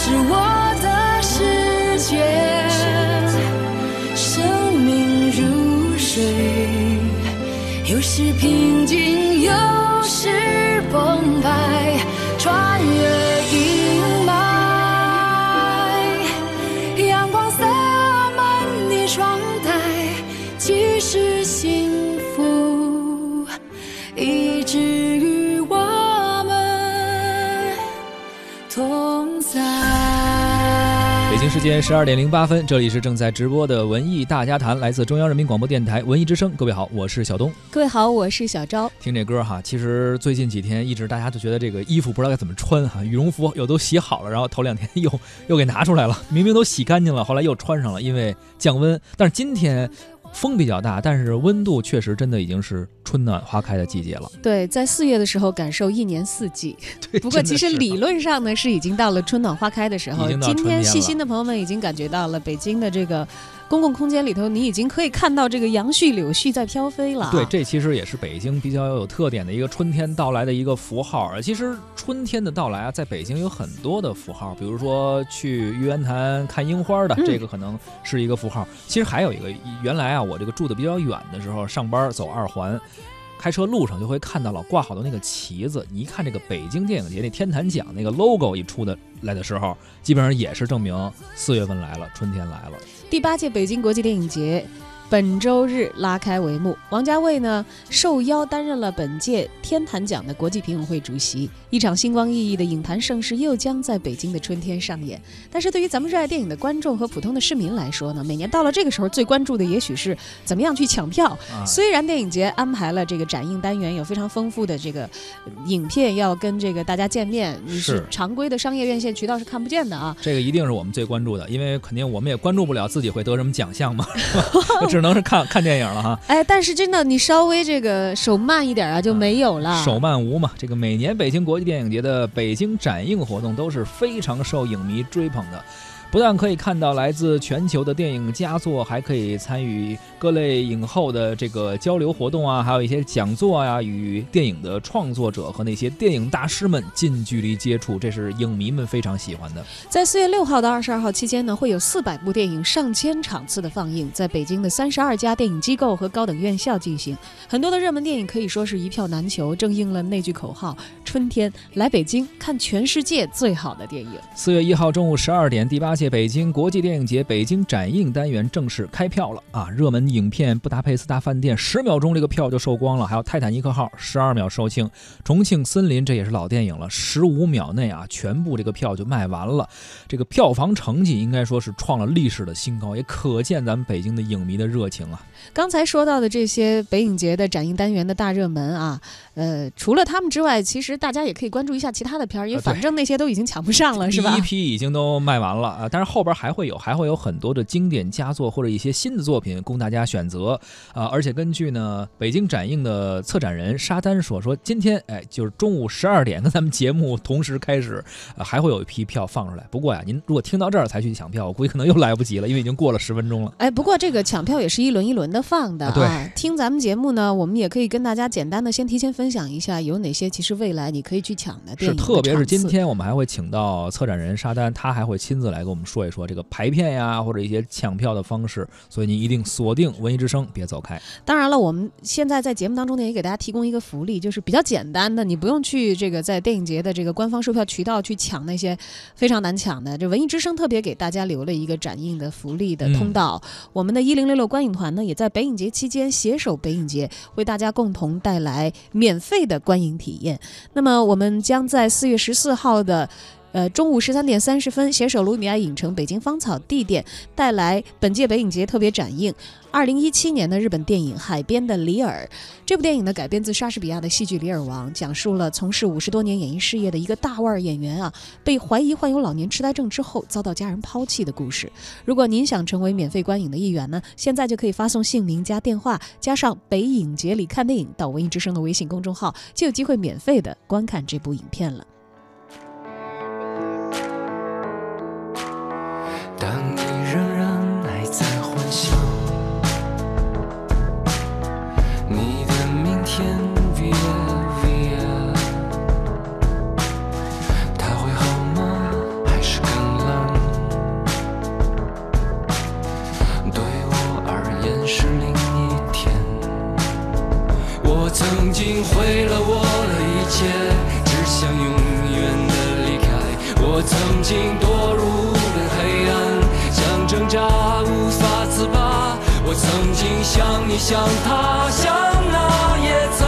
是我的世界。生命如水，有时平静，有时澎湃，间十二点零八分，这里是正在直播的文艺大家谈，来自中央人民广播电台文艺之声。各位好，我是小东。各位好，我是小昭。听这歌哈，其实最近几天一直大家都觉得这个衣服不知道该怎么穿哈，羽绒服又都洗好了，然后头两天又 又给拿出来了，明明都洗干净了，后来又穿上了，因为降温。但是今天风比较大，但是温度确实真的已经是春暖花开的季节了。对，在四月的时候感受一年四季。对，不过其实理论上呢是已经到了春暖花开的时候今天细心的朋友们已经感觉到了，北京的这个公共空间里头，你已经可以看到这个杨絮柳絮在飘飞了啊。对，这其实也是北京比较有特点的一个春天到来的一个符号。其实春天的到来啊，在北京有很多的符号，比如说去玉渊潭看樱花的，嗯这个可能是一个符号。其实还有一个，原来啊，我这个住的比较远的时候，上班走二环。开车路上就会看到了挂好的那个旗子，你一看这个北京电影节那天坛奖那个 logo 一出的来的时候，基本上也是证明四月份来了，春天来了。第八届北京国际电影节本周日拉开帷幕，王家卫呢受邀担任了本届天坛奖的国际评委会主席。一场星光熠熠的影坛盛事又将在北京的春天上演。但是对于咱们热爱电影的观众和普通的市民来说呢，每年到了这个时候，最关注的也许是怎么样去抢票。啊，虽然电影节安排了这个展映单元，有非常丰富的这个呃影片要跟这个大家见面，你是是常规的商业院线渠道是看不见的啊。这个一定是我们最关注的，因为肯定我们也关注不了自己会得什么奖项嘛，只能是看 看电影了哈。哎，但是真的，你稍微这个手慢一点啊，就没有了。手慢无嘛，这个每年北京国际电影节的北京展映活动都是非常受影迷追捧的。不但可以看到来自全球的电影佳作，还可以参与各类影后的这个交流活动啊，还有一些讲座啊、与电影的创作者和那些电影大师们近距离接触，这是影迷们非常喜欢的。在四月六号到二十二号期间呢，会有四百部电影、上千场次的放映，在北京的三十二家电影机构和高等院校进行。很多的热门电影可以说是一票难求，正应了那句口号：春天来北京看全世界最好的电影。四月一号中午十二点，第八届北京国际电影节北京展映单元正式开票了啊！热门影片《布达佩斯大饭店》十秒钟这个票就售光了，还有《泰坦尼克号》十二秒售罄，《重庆森林》这也是老电影了，十五秒内啊，全部这个票就卖完了。这个票房成绩应该说是创了历史的新高，也可见咱们北京的影迷的热情啊！刚才说到的这些北影节的展映单元的大热门啊，呃，除了他们之外，其实大家也可以关注一下其他的片儿，因为反正那些都已经抢不上了，是吧第一？批已经都卖完了啊，啊，但是后边还会有，还会有很多的经典佳作或者一些新的作品供大家选择啊。而且根据呢北京展映的策展人沙丹说，说今天哎就是中午十二点跟咱们节目同时开始，呃还会有一批票放出来。不过呀，您如果听到这儿才去抢票，我估计可能又来不及了，因为已经过了十分钟了。哎，不过这个抢票也是一轮一轮的放的啊对啊。听咱们节目呢，我们也可以跟大家简单的先提前分享一下，有哪些其实未来你可以去抢的电是，影的特别是今天我们还会请到策展人沙丹，他还会亲自来给我们说一说这个排片呀，或者一些抢票的方式。所以您一定锁定文艺之声，别走开。当然了，我们现在在节目当中呢，也给大家提供一个福利，就是比较简单的，你不用去这个在电影节的这个官方售票渠道去抢那些非常难抢的。这文艺之声特别给大家留了一个展映的福利的通道。我们的一零六六观影团呢，也在北影节期间携手北影节，为大家共同带来免费的观影体验。那么我们将在四月十四号的。呃，中午十三点三十分，携手卢米埃影城北京芳草地店，带来本届北影节特别展映二零一七年的日本电影《海边的里尔》。这部电影呢，改编自莎士比亚的戏剧《李尔王》，讲述了从事五十多年演艺事业的一个大腕演员啊，被怀疑患有老年痴呆症之后，遭到家人抛弃的故事。如果您想成为免费观影的一员呢，现在就可以发送姓名加电话加上“北影节里看电影”到文艺之声的微信公众号，就有机会免费的观看这部影片了。当你仍然还在幻想你的明天，via via，它会好吗？还是更冷？对我而言是另一天。我曾经毁了我的一切，只想永远的离开。我曾经堕，无法自拔。我曾经像你，像他，像那野草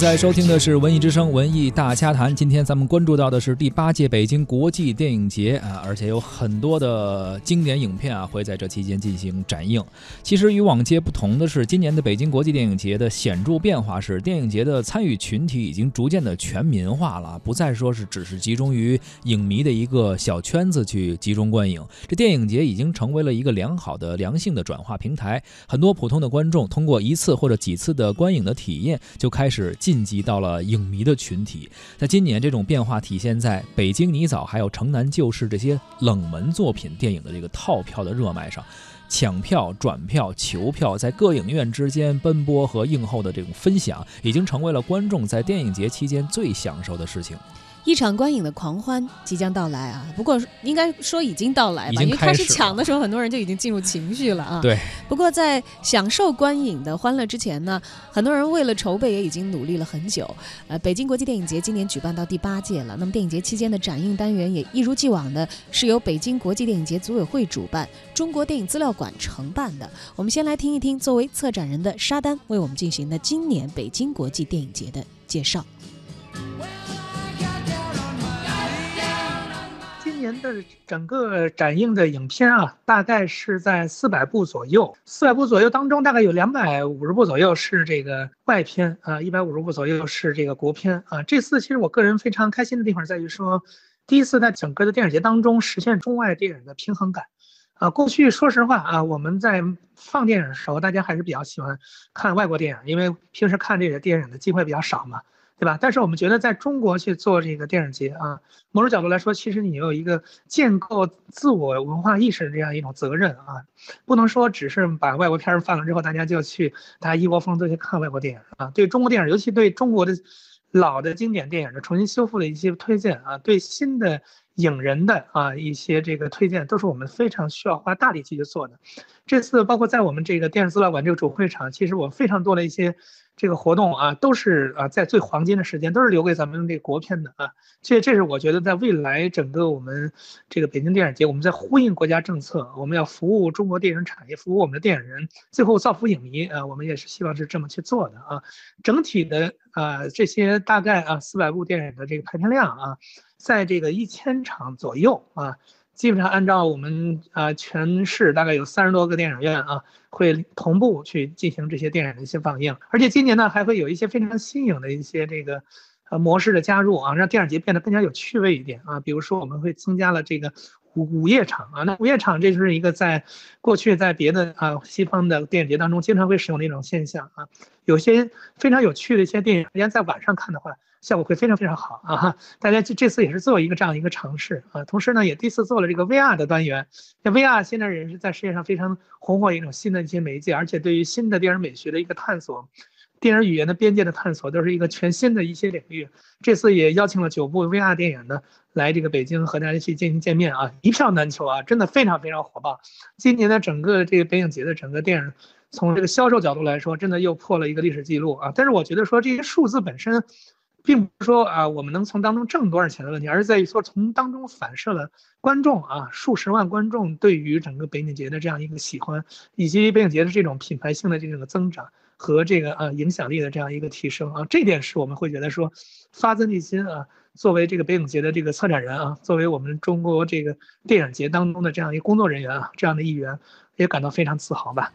在收听的是《文艺之声·文艺大家谈》。今天咱们关注到的是第八届北京国际电影节啊，而且有很多的经典影片啊会在这期间进行展映。其实与往届不同的是，今年的北京国际电影节的显著变化是，电影节的参与群体已经逐渐的全民化了，不再说是只是集中于影迷的一个小圈子去集中观影。这电影节已经成为了一个良好的、良性的转化平台，很多普通的观众通过一次或者几次的观影的体验，就开始。晋级到了影迷的群体，在今年这种变化体现在《北京泥枣》还有《城南旧事》这些冷门作品电影的这个套票的热卖上，抢票、转票、求票，在各影院之间奔波和映后的这种分享，已经成为了观众在电影节期间最享受的事情。一场观影的狂欢即将到来啊！不过应该说已经到来吧，因为开始抢的时候，很多人就已经进入情绪了啊。对。不过在享受观影的欢乐之前呢，很多人为了筹备也已经努力了很久。呃，北京国际电影节今年举办到第八届了，那么电影节期间的展映单元也一如既往的是由北京国际电影节组委会主办，中国电影资料馆承办的。我们先来听一听作为策展人的沙丹为我们进行的今年北京国际电影节的介绍。年的整个展映的影片啊，大概是在四百部左右。四百部左右当中，大概有两百五十部左右是这个外片啊，一百五十部左右是这个国片啊。这次其实我个人非常开心的地方在于说，第一次在整个的电影节当中实现中外电影的平衡感啊。过去说实话啊，我们在放电影的时候，大家还是比较喜欢看外国电影，因为平时看这个电影的机会比较少嘛。对吧？但是我们觉得在中国去做这个电影节啊，某种角度来说，其实你有一个建构自我文化意识的这样一种责任啊，不能说只是把外国片儿放了之后，大家就去大家一窝蜂都去看外国电影啊。对中国电影，尤其对中国的老的经典电影的重新修复的一些推荐啊，对新的影人的啊一些这个推荐，都是我们非常需要花大力气去做的。这次包括在我们这个电视资料馆这个主会场，其实我非常多的一些。这个活动啊，都是啊，在最黄金的时间，都是留给咱们这个国片的啊。这这是我觉得，在未来整个我们这个北京电影节，我们在呼应国家政策，我们要服务中国电影产业，服务我们的电影人，最后造福影迷啊。我们也是希望是这么去做的啊。整体的啊，这些大概啊四百部电影的这个排片量啊，在这个一千场左右啊。基本上按照我们啊，全市大概有三十多个电影院啊，会同步去进行这些电影的一些放映，而且今年呢还会有一些非常新颖的一些这个呃模式的加入啊，让电影节变得更加有趣味一点啊。比如说我们会增加了这个午午夜场啊，那午夜场这就是一个在过去在别的啊西方的电影节当中经常会使用的一种现象啊，有些非常有趣的一些电影，人家在晚上看的话。效果会非常非常好啊！哈，大家这这次也是做一个这样一个尝试啊，同时呢，也第一次做了这个 VR 的单元。那 VR 现在也是在世界上非常红火一种新的一些媒介，而且对于新的电影美学的一个探索，电影语言的边界的探索，都是一个全新的一些领域。这次也邀请了九部 VR 电影呢，来这个北京和大家一起进行见面啊，一票难求啊，真的非常非常火爆。今年的整个这个北影节的整个电影，从这个销售角度来说，真的又破了一个历史记录啊。但是我觉得说这些数字本身。并不是说啊，我们能从当中挣多少钱的问题，而是在于说从当中反射了观众啊，数十万观众对于整个北影节的这样一个喜欢，以及北影节的这种品牌性的这种增长和这个呃影响力的这样一个提升啊，这点是我们会觉得说发自内心啊，作为这个北影节的这个策展人啊，作为我们中国这个电影节当中的这样一个工作人员啊，这样的一员，也感到非常自豪吧。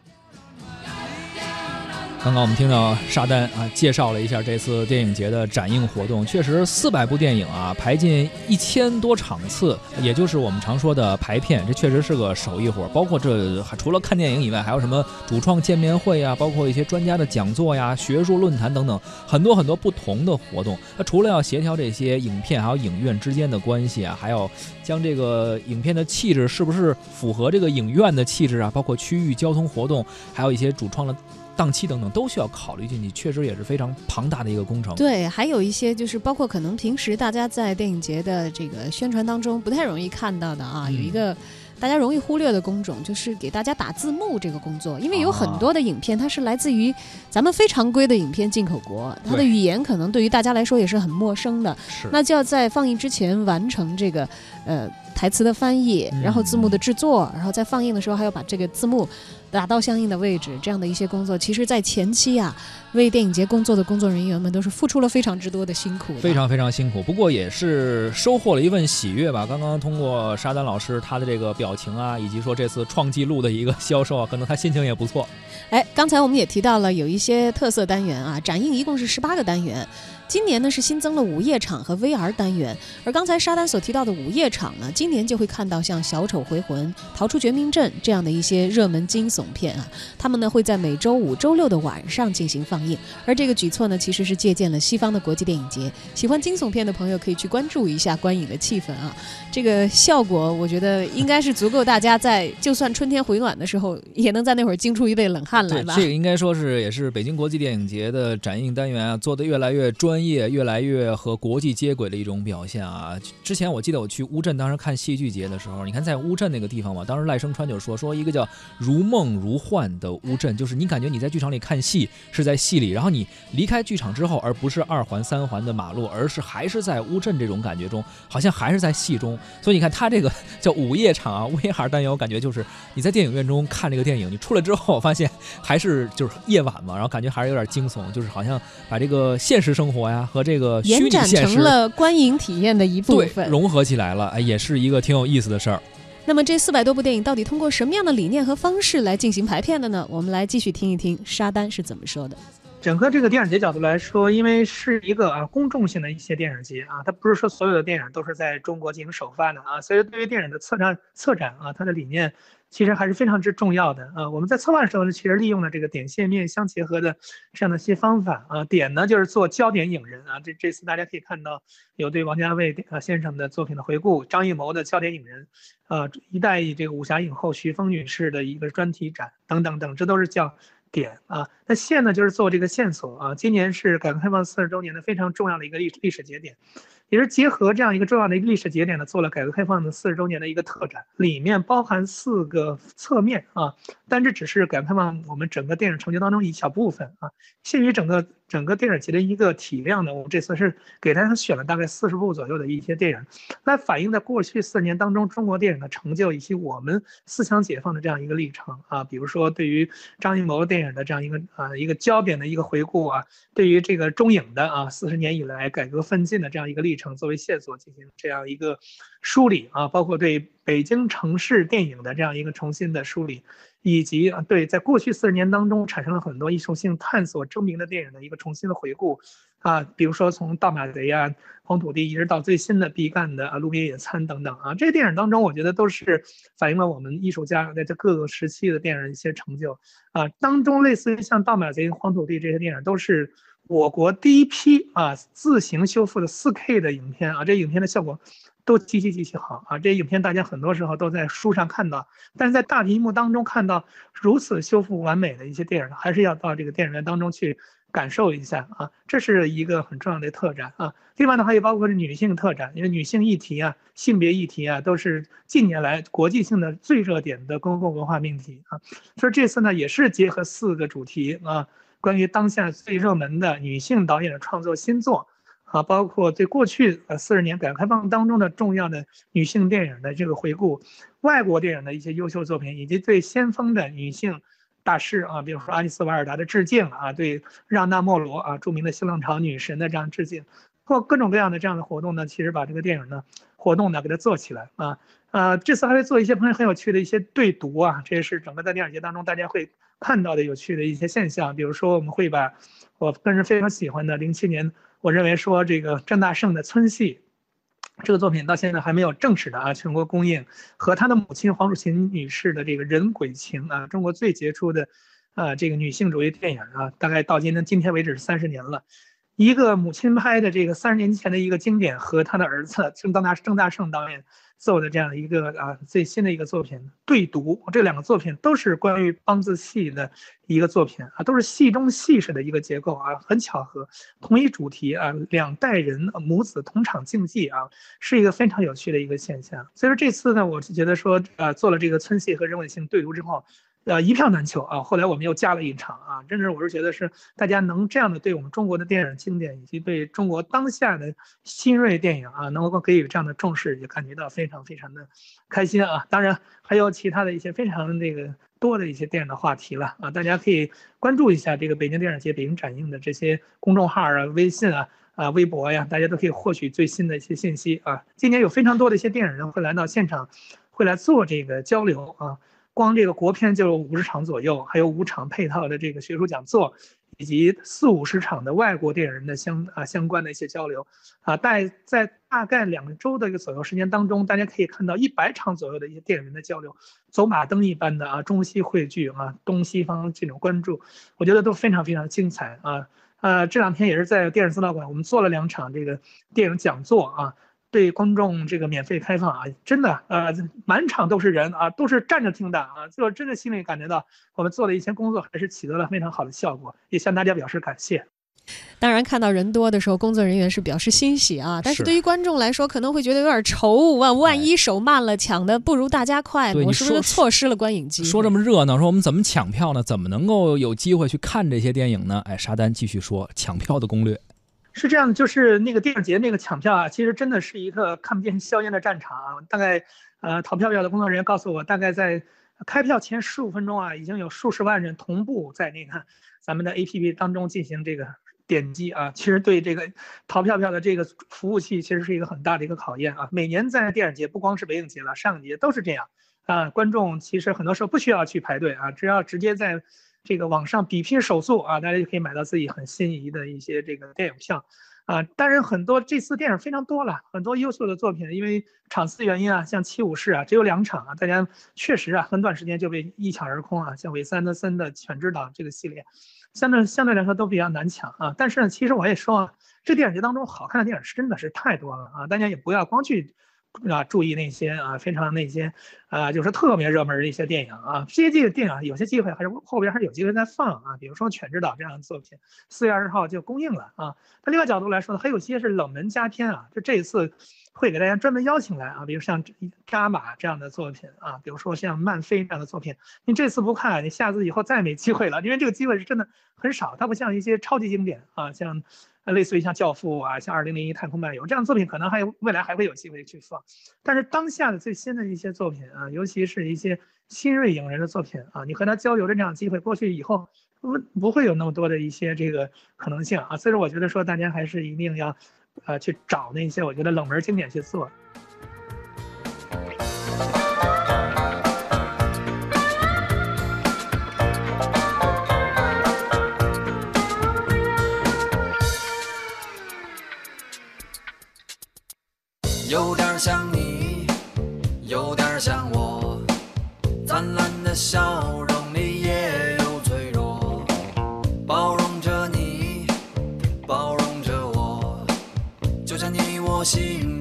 刚刚我们听到沙丹啊介绍了一下这次电影节的展映活动，确实四百部电影啊排进一千多场次，也就是我们常说的排片，这确实是个手艺活。包括这除了看电影以外，还有什么主创见面会呀，包括一些专家的讲座呀、学术论坛等等，很多很多不同的活动。那除了要协调这些影片还有影院之间的关系啊，还要将这个影片的气质是不是符合这个影院的气质啊，包括区域交通活动，还有一些主创的。档期等等都需要考虑进去，确实也是非常庞大的一个工程。对，还有一些就是包括可能平时大家在电影节的这个宣传当中不太容易看到的啊，有一个大家容易忽略的工种，就是给大家打字幕这个工作。因为有很多的影片它是来自于咱们非常规的影片进口国，它的语言可能对于大家来说也是很陌生的。是，那就要在放映之前完成这个呃台词的翻译，然后字幕的制作，然后在放映的时候还要把这个字幕。打到相应的位置，这样的一些工作，其实在前期啊，为电影节工作的工作人员们都是付出了非常之多的辛苦的。非常非常辛苦，不过也是收获了一份喜悦吧。刚刚通过沙丹老师他的这个表情啊，以及说这次创纪录的一个销售啊，可能他心情也不错。哎，刚才我们也提到了有一些特色单元啊，展映一共是十八个单元。今年呢是新增了午夜场和 VR 单元，而刚才沙丹所提到的午夜场呢，今年就会看到像《小丑回魂》《逃出绝命镇》这样的一些热门惊悚片啊，他们呢会在每周五、周六的晚上进行放映。而这个举措呢，其实是借鉴了西方的国际电影节。喜欢惊悚片的朋友可以去关注一下观影的气氛啊，这个效果我觉得应该是足够大家在就算春天回暖的时候，也能在那会儿惊出一背冷汗来，吧。这个应该说是也是北京国际电影节的展映单元啊，做的越来越专专业，越来越和国际接轨的一种表现啊。之前我记得我去乌镇，当时看戏剧节的时候，你看在乌镇那个地方嘛，当时赖声川就说说一个叫如梦如幻的乌镇，就是你感觉你在剧场里看戏是在戏里，然后你离开剧场之后，而不是二环三环的马路，而是还是在乌镇这种感觉中，好像还是在戏中。所以你看他这个 叫午夜场啊，VR 单元，我感觉就是你在电影院中看这个电影，你出来之后发现还是就是夜晚嘛，然后感觉还是有点惊悚，就是好像把这个现实生活呀和这个虚延展拟现实成了观影体验的一部对分。融合起来了，哎，也是一个挺有意思的事儿。那么这四百多部电影到底通过什么样的理念和方式来进行排片的呢？我们来继续听一听沙丹是怎么说的。整个这个电影节角度来说，因为是一个啊公众性的一些电影节啊，它不是说所有的电影都是在中国进行首发的啊，所以对于电影的策展策展啊，它的理念其实还是非常之重要的啊。我们在策划的时候呢，其实利用了这个点线面相结合的这样的一些方法啊。点呢就是做焦点影人啊，这这次大家可以看到有对王家卫呃先生的作品的回顾，张艺谋的焦点影人，呃，一代这个武侠影后徐峰女士的一个专题展等等等，这都是叫。点啊，那线呢就是做这个线索啊。今年是改革开放四十周年的非常重要的一个历历史节点，也是结合这样一个重要的一个历史节点呢，做了改革开放的四十周年的一个特展，里面包含四个侧面啊，但这只是改革开放我们整个电影成就当中一小部分啊。限于整个整个电影节的一个体量呢，我们这次是给大家选了大概四十部左右的一些电影，来反映在过去四年当中中国电影的成就以及我们思想解放的这样一个历程啊。比如说对于张艺谋电影的这样一个啊一个焦点的一个回顾啊，对于这个中影的啊四十年以来改革奋进的这样一个历程作为线索进行这样一个梳理啊，包括对北京城市电影的这样一个重新的梳理。以及啊，对，在过去四十年当中产生了很多艺术性探索争鸣的电影的一个重新的回顾，啊，比如说从《盗马贼》啊、《黄土地》一直到最新的毕赣的啊《路边野餐》等等啊，这些电影当中，我觉得都是反映了我们艺术家在这各个时期的电影一些成就啊。当中类似于像《盗马贼》《黄土地》这些电影，都是我国第一批啊自行修复的 4K 的影片啊，这影片的效果。都极其极其好啊！这些影片大家很多时候都在书上看到，但是在大屏幕当中看到如此修复完美的一些电影，还是要到这个电影院当中去感受一下啊！这是一个很重要的特展啊。另外呢，还有包括是女性特展，因为女性议题啊、性别议题啊，都是近年来国际性的最热点的公共文化命题啊。所以这次呢，也是结合四个主题啊，关于当下最热门的女性导演的创作新作。啊，包括对过去呃四十年改革开放当中的重要的女性电影的这个回顾，外国电影的一些优秀作品，以及对先锋的女性大师啊，比如说阿丽丝·瓦尔达的致敬啊，对让·娜·莫罗啊，著名的新浪潮女神的这样致敬，或各种各样的这样的活动呢，其实把这个电影呢活动呢给它做起来啊，呃，这次还会做一些朋友很有趣的一些对读啊，这也是整个在电影节当中大家会看到的有趣的一些现象，比如说我们会把我个人非常喜欢的零七年。我认为说这个郑大圣的村戏，这个作品到现在还没有正式的啊全国公映，和他的母亲黄楚琴女士的这个人鬼情啊，中国最杰出的，啊这个女性主义电影啊，大概到今天今天为止是三十年了，一个母亲拍的这个三十年前的一个经典，和他的儿子郑大郑大圣导演。做的这样一个啊最新的一个作品对读，这两个作品都是关于梆子戏的一个作品啊，都是戏中戏式的一个结构啊，很巧合，同一主题啊，两代人母子同场竞技啊，是一个非常有趣的一个现象。所以说这次呢，我是觉得说呃做了这个村戏和人文性对读之后，呃一票难求啊。后来我们又加了一场啊，真是我是觉得是大家能这样的对我们中国的电影经典以及对中国当下的新锐电影啊，能够给予这样的重视，也感觉到非常非常的开心啊。当然还有其他的一些非常那个多的一些电影的话题了啊，大家可以关注一下这个北京电影节、北京展映的这些公众号啊、微信啊。啊，微博呀，大家都可以获取最新的一些信息啊。今年有非常多的一些电影人会来到现场，会来做这个交流啊。光这个国片就有五十场左右，还有五场配套的这个学术讲座，以及四五十场的外国电影人的相啊相关的一些交流啊。在在大概两周的一个左右时间当中，大家可以看到一百场左右的一些电影人的交流，走马灯一般的啊，中西汇聚啊，东西方这种关注，我觉得都非常非常精彩啊。呃，这两天也是在电影资料馆，我们做了两场这个电影讲座啊，对公众这个免费开放啊，真的呃，满场都是人啊，都是站着听的啊，就真的心里感觉到我们做的一些工作还是取得了非常好的效果，也向大家表示感谢。当然，看到人多的时候，工作人员是表示欣喜啊。但是对于观众来说，可能会觉得有点愁万。万一手慢了，抢的不如大家快，我是不是错失了观影机？说这么热闹，说我们怎么抢票呢？怎么能够有机会去看这些电影呢？哎，沙丹继续说抢票的攻略。是这样的，就是那个电影节那个抢票啊，其实真的是一个看不见硝烟的战场啊。大概，呃，淘票票的工作人员告诉我，大概在开票前十五分钟啊，已经有数十万人同步在那个咱们的 APP 当中进行这个。点击啊，其实对这个淘票票的这个服务器，其实是一个很大的一个考验啊。每年在电影节，不光是北影节了，上影节都是这样啊。观众其实很多时候不需要去排队啊，只要直接在这个网上比拼手速啊，大家就可以买到自己很心仪的一些这个电影票啊。当然，很多这次电影非常多了，很多优秀的作品，因为场次原因啊，像《七武士》啊，只有两场啊，大家确实啊，很短时间就被一抢而空啊。像韦斯安德森的《犬之岛》这个系列。相对相对来说都比较难抢啊，但是呢，其实我也说啊，这电影节当中好看的电影是真的是太多了啊，大家也不要光去啊注意那些啊非常那些啊就是特别热门的一些电影啊，这些电影有些机会还是后边还是有机会再放啊，比如说《犬之岛》这样的作品，四月二十号就公映了啊。它另外角度来说呢，还有些是冷门佳片啊，就这一次。会给大家专门邀请来啊，比如像扎马这样的作品啊，比如说像漫飞这样的作品，你这次不看，你下次以后再没机会了，因为这个机会是真的很少。它不像一些超级经典啊，像类似于像教父啊，像二零零一太空漫游这样的作品，可能还有未来还会有机会去放。但是当下的最新的一些作品啊，尤其是一些新锐影人的作品啊，你和他交流的这样机会，过去以后不不会有那么多的一些这个可能性啊。所以说，我觉得说大家还是一定要。呃，去找那些我觉得冷门经典去做。有点像你，有点像我，灿烂的笑容。心。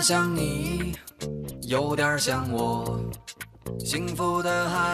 点像你，有点像我，幸福的孩。